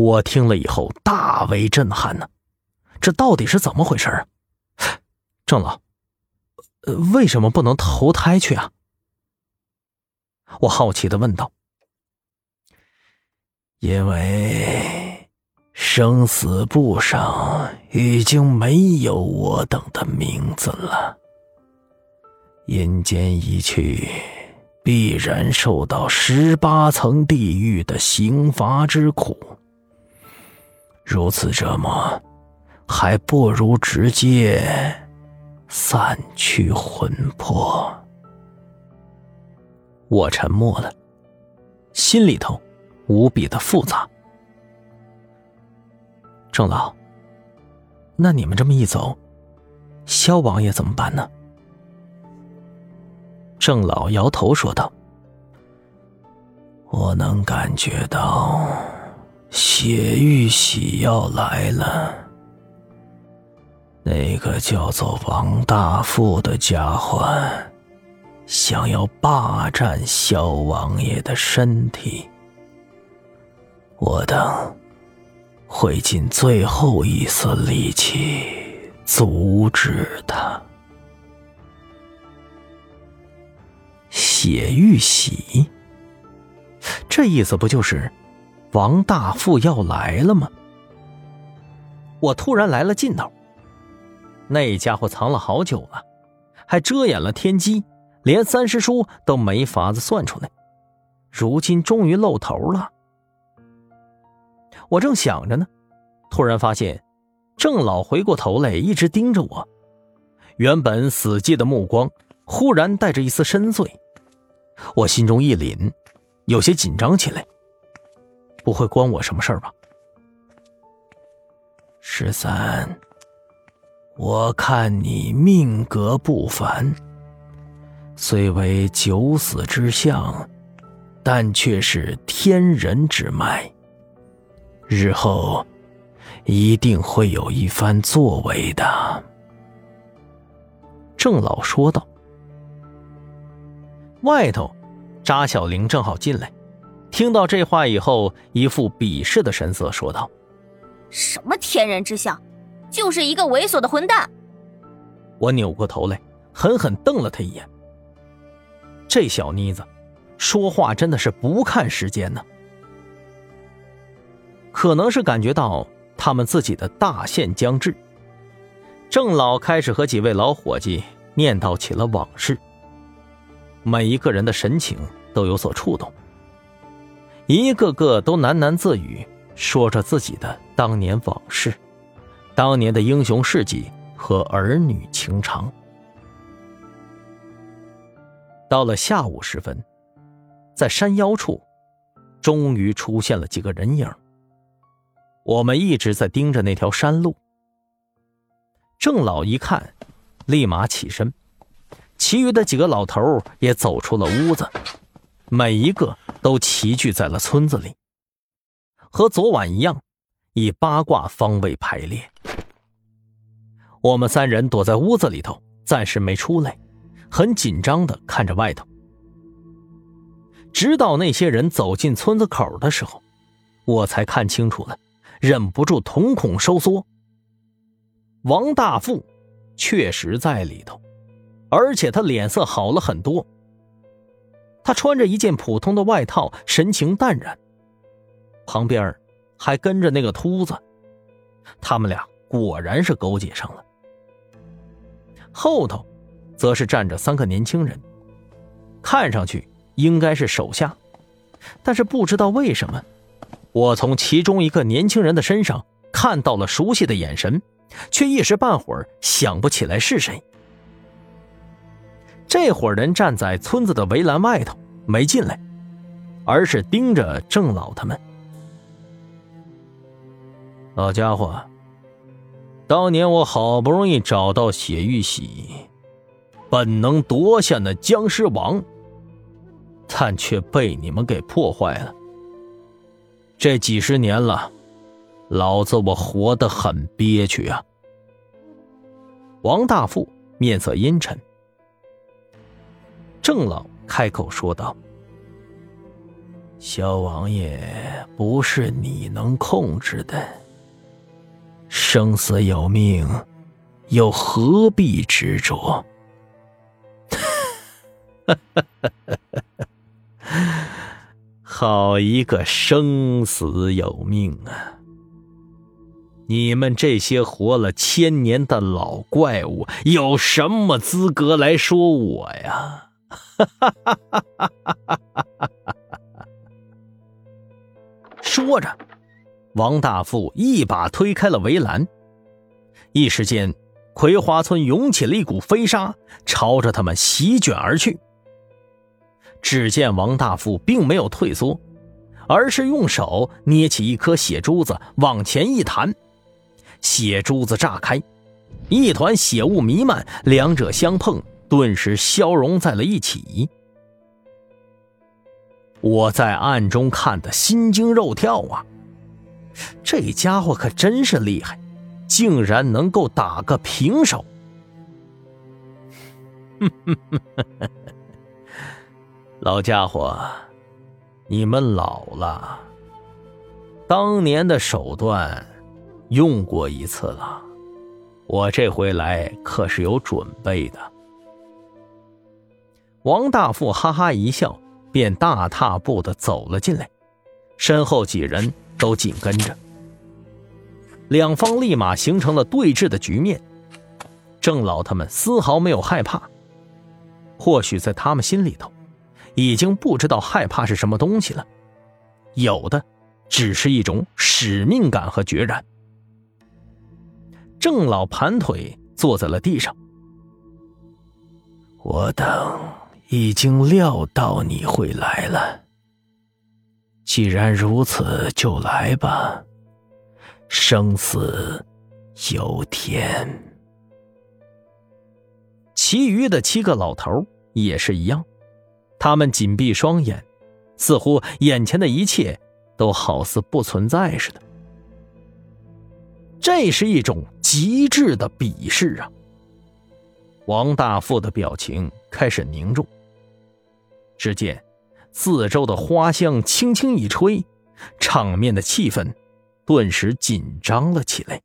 我听了以后大为震撼呢，这到底是怎么回事啊？郑老，为什么不能投胎去啊？我好奇的问道。因为生死簿上已经没有我等的名字了。阴间一去，必然受到十八层地狱的刑罚之苦。如此折磨，还不如直接散去魂魄。我沉默了，心里头。无比的复杂，郑老，那你们这么一走，萧王爷怎么办呢？郑老摇头说道：“我能感觉到血玉玺要来了。那个叫做王大富的家伙，想要霸占萧王爷的身体。”我等会尽最后一丝力气阻止他。血玉玺，这意思不就是王大富要来了吗？我突然来了劲头。那家伙藏了好久了，还遮掩了天机，连三师叔都没法子算出来，如今终于露头了。我正想着呢，突然发现郑老回过头来，一直盯着我。原本死寂的目光，忽然带着一丝深邃。我心中一凛，有些紧张起来。不会关我什么事儿吧？十三，我看你命格不凡，虽为九死之相，但却是天人之脉。日后一定会有一番作为的，郑老说道。外头，扎小玲正好进来，听到这话以后，一副鄙视的神色说道：“什么天人之相，就是一个猥琐的混蛋。”我扭过头来，狠狠瞪了他一眼。这小妮子，说话真的是不看时间呢。可能是感觉到他们自己的大限将至，郑老开始和几位老伙计念叨起了往事。每一个人的神情都有所触动，一个个都喃喃自语，说着自己的当年往事，当年的英雄事迹和儿女情长。到了下午时分，在山腰处，终于出现了几个人影。我们一直在盯着那条山路。郑老一看，立马起身，其余的几个老头也走出了屋子，每一个都齐聚在了村子里，和昨晚一样，以八卦方位排列。我们三人躲在屋子里头，暂时没出来，很紧张的看着外头。直到那些人走进村子口的时候，我才看清楚了。忍不住瞳孔收缩。王大富确实在里头，而且他脸色好了很多。他穿着一件普通的外套，神情淡然。旁边还跟着那个秃子，他们俩果然是勾结上了。后头，则是站着三个年轻人，看上去应该是手下，但是不知道为什么。我从其中一个年轻人的身上看到了熟悉的眼神，却一时半会儿想不起来是谁。这伙人站在村子的围栏外头，没进来，而是盯着郑老他们。老家伙，当年我好不容易找到血玉玺，本能夺下那僵尸王，但却被你们给破坏了。这几十年了，老子我活得很憋屈啊！王大富面色阴沉。郑老开口说道：“小王爷不是你能控制的，生死有命，又何必执着？好一个生死有命啊！你们这些活了千年的老怪物，有什么资格来说我呀？哈 说着，王大富一把推开了围栏，一时间，葵花村涌起了一股飞沙，朝着他们席卷而去。只见王大富并没有退缩，而是用手捏起一颗血珠子，往前一弹，血珠子炸开，一团血雾弥漫，两者相碰，顿时消融在了一起。我在暗中看得心惊肉跳啊！这家伙可真是厉害，竟然能够打个平手。哼哼哼。老家伙，你们老了。当年的手段用过一次了，我这回来可是有准备的。王大富哈哈一笑，便大踏步的走了进来，身后几人都紧跟着。两方立马形成了对峙的局面。郑老他们丝毫没有害怕，或许在他们心里头。已经不知道害怕是什么东西了，有的只是一种使命感和决然。郑老盘腿坐在了地上，我等已经料到你会来了。既然如此，就来吧，生死由天。其余的七个老头也是一样。他们紧闭双眼，似乎眼前的一切都好似不存在似的。这是一种极致的鄙视啊！王大富的表情开始凝重。只见四周的花香轻轻一吹，场面的气氛顿时紧张了起来。